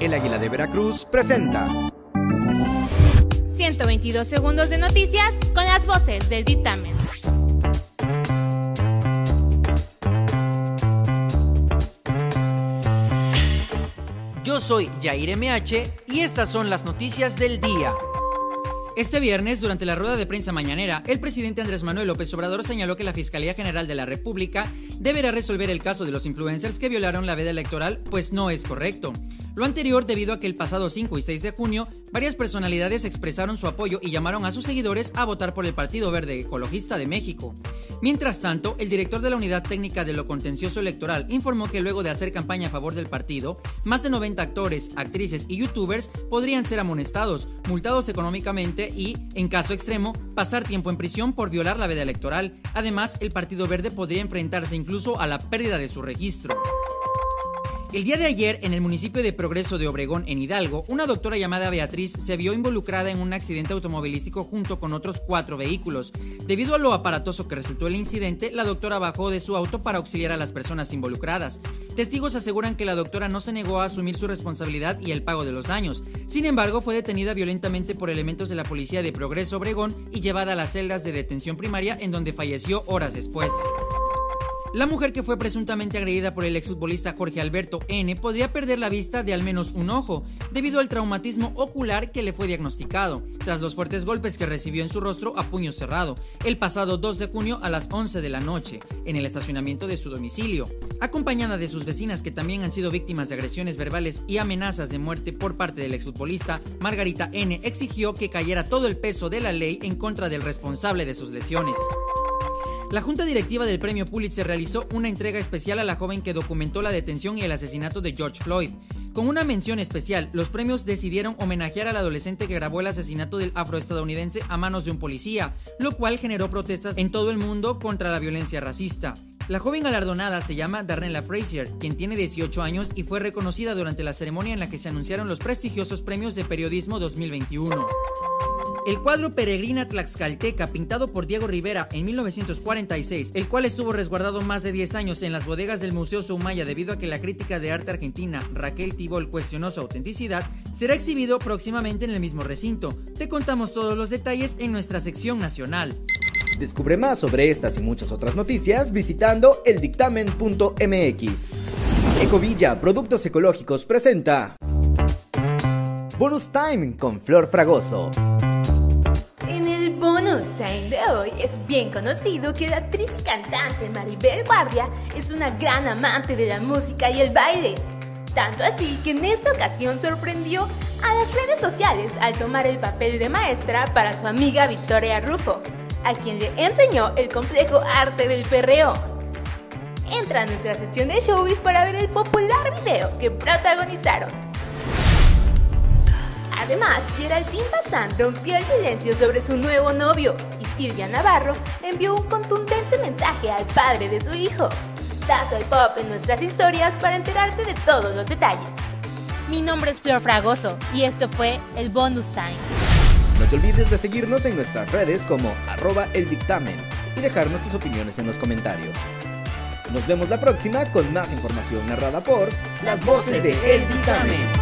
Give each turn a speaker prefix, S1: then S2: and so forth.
S1: El Águila de Veracruz presenta
S2: 122 segundos de noticias con las voces del dictamen.
S3: Yo soy Jair MH y estas son las noticias del día. Este viernes, durante la rueda de prensa mañanera, el presidente Andrés Manuel López Obrador señaló que la Fiscalía General de la República deberá resolver el caso de los influencers que violaron la veda electoral, pues no es correcto. Lo anterior debido a que el pasado 5 y 6 de junio varias personalidades expresaron su apoyo y llamaron a sus seguidores a votar por el Partido Verde Ecologista de México. Mientras tanto, el director de la Unidad Técnica de lo Contencioso Electoral informó que luego de hacer campaña a favor del partido, más de 90 actores, actrices y youtubers podrían ser amonestados, multados económicamente y, en caso extremo, pasar tiempo en prisión por violar la veda electoral. Además, el Partido Verde podría enfrentarse incluso a la pérdida de su registro. El día de ayer, en el municipio de Progreso de Obregón, en Hidalgo, una doctora llamada Beatriz se vio involucrada en un accidente automovilístico junto con otros cuatro vehículos. Debido a lo aparatoso que resultó el incidente, la doctora bajó de su auto para auxiliar a las personas involucradas. Testigos aseguran que la doctora no se negó a asumir su responsabilidad y el pago de los daños. Sin embargo, fue detenida violentamente por elementos de la policía de Progreso Obregón y llevada a las celdas de detención primaria en donde falleció horas después. La mujer que fue presuntamente agredida por el exfutbolista Jorge Alberto N podría perder la vista de al menos un ojo, debido al traumatismo ocular que le fue diagnosticado, tras los fuertes golpes que recibió en su rostro a puño cerrado, el pasado 2 de junio a las 11 de la noche, en el estacionamiento de su domicilio. Acompañada de sus vecinas que también han sido víctimas de agresiones verbales y amenazas de muerte por parte del exfutbolista, Margarita N exigió que cayera todo el peso de la ley en contra del responsable de sus lesiones. La junta directiva del premio Pulitzer realizó una entrega especial a la joven que documentó la detención y el asesinato de George Floyd. Con una mención especial, los premios decidieron homenajear al adolescente que grabó el asesinato del afroestadounidense a manos de un policía, lo cual generó protestas en todo el mundo contra la violencia racista. La joven galardonada se llama Darnella Frazier, quien tiene 18 años y fue reconocida durante la ceremonia en la que se anunciaron los prestigiosos premios de periodismo 2021. El cuadro Peregrina Tlaxcalteca, pintado por Diego Rivera en 1946, el cual estuvo resguardado más de 10 años en las bodegas del Museo Soumaya debido a que la crítica de arte argentina Raquel Tibol cuestionó su autenticidad, será exhibido próximamente en el mismo recinto. Te contamos todos los detalles en nuestra sección nacional.
S1: Descubre más sobre estas y muchas otras noticias visitando eldictamen.mx. Ecovilla Productos Ecológicos presenta Bonus Time con Flor Fragoso
S4: de hoy es bien conocido que la actriz y cantante Maribel Guardia es una gran amante de la música y el baile. Tanto así que en esta ocasión sorprendió a las redes sociales al tomar el papel de maestra para su amiga Victoria Rufo, a quien le enseñó el complejo arte del perreo. Entra a nuestra sección de showbiz para ver el popular video que protagonizaron. Además, Geraldine Bazán rompió el silencio sobre su nuevo novio y Silvia Navarro envió un contundente mensaje al padre de su hijo. Dato al pop en nuestras historias para enterarte de todos los detalles.
S2: Mi nombre es Flor Fragoso y esto fue el Bonus Time.
S1: No te olvides de seguirnos en nuestras redes como arroba el dictamen y dejarnos tus opiniones en los comentarios. Nos vemos la próxima con más información narrada por
S4: las voces de El Dictamen.